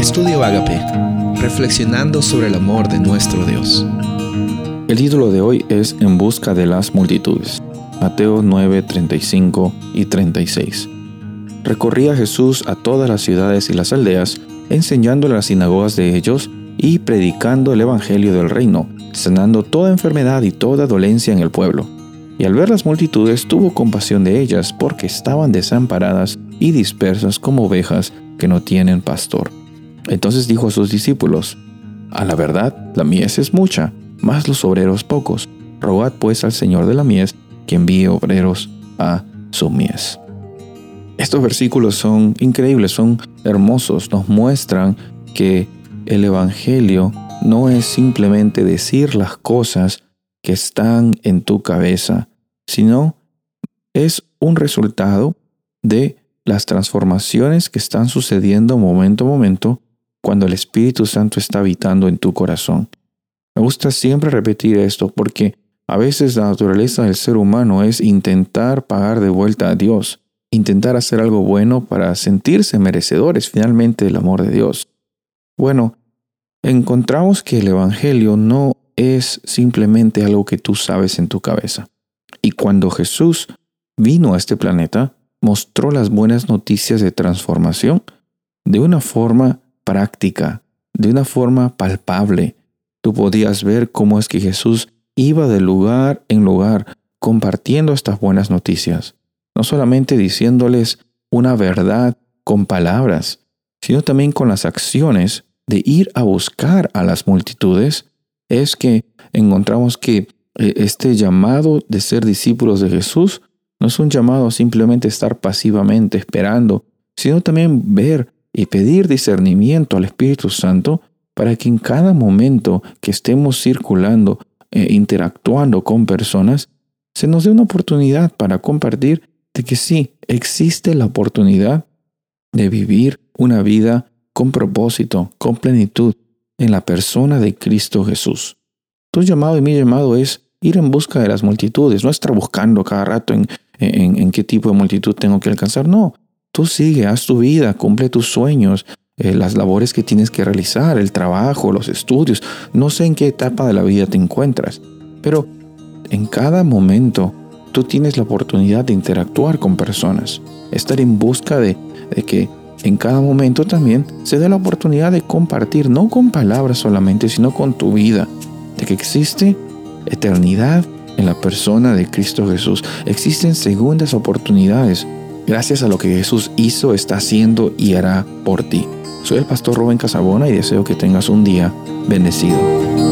Estudio Agape, reflexionando sobre el amor de nuestro Dios. El título de hoy es En busca de las multitudes. Mateo 9, 35 y 36. Recorría Jesús a todas las ciudades y las aldeas, enseñando en las sinagogas de ellos y predicando el Evangelio del reino, sanando toda enfermedad y toda dolencia en el pueblo. Y al ver las multitudes tuvo compasión de ellas porque estaban desamparadas y dispersas como ovejas que no tienen pastor. Entonces dijo a sus discípulos, A la verdad, la mies es mucha, mas los obreros pocos. Rogad pues al Señor de la mies que envíe obreros a su mies. Estos versículos son increíbles, son hermosos, nos muestran que el Evangelio no es simplemente decir las cosas que están en tu cabeza, sino es un resultado de las transformaciones que están sucediendo momento a momento cuando el Espíritu Santo está habitando en tu corazón. Me gusta siempre repetir esto porque a veces la naturaleza del ser humano es intentar pagar de vuelta a Dios, intentar hacer algo bueno para sentirse merecedores finalmente del amor de Dios. Bueno, encontramos que el Evangelio no es simplemente algo que tú sabes en tu cabeza. Y cuando Jesús vino a este planeta, mostró las buenas noticias de transformación de una forma práctica, de una forma palpable. Tú podías ver cómo es que Jesús iba de lugar en lugar compartiendo estas buenas noticias, no solamente diciéndoles una verdad con palabras, sino también con las acciones de ir a buscar a las multitudes, es que encontramos que eh, este llamado de ser discípulos de Jesús no es un llamado a simplemente estar pasivamente esperando, sino también ver y pedir discernimiento al Espíritu Santo para que en cada momento que estemos circulando e interactuando con personas, se nos dé una oportunidad para compartir de que sí, existe la oportunidad de vivir una vida con propósito, con plenitud, en la persona de Cristo Jesús. Tu llamado y mi llamado es ir en busca de las multitudes, no estar buscando cada rato en en, qué tipo de multitud tengo que alcanzar. No, tú sigue, haz tu vida, cumple tus sueños, eh, las labores que tienes que realizar, el trabajo, los estudios. No sé en qué etapa de la vida te encuentras, pero en cada momento tú tienes la oportunidad de interactuar con personas, estar en busca de, de que en cada momento también se dé la oportunidad de compartir, no con palabras solamente, sino con tu vida, de que existe eternidad en la persona de Cristo Jesús. Existen segundas oportunidades gracias a lo que Jesús hizo, está haciendo y hará por ti. Soy el pastor Rubén Casabona y deseo que tengas un día bendecido.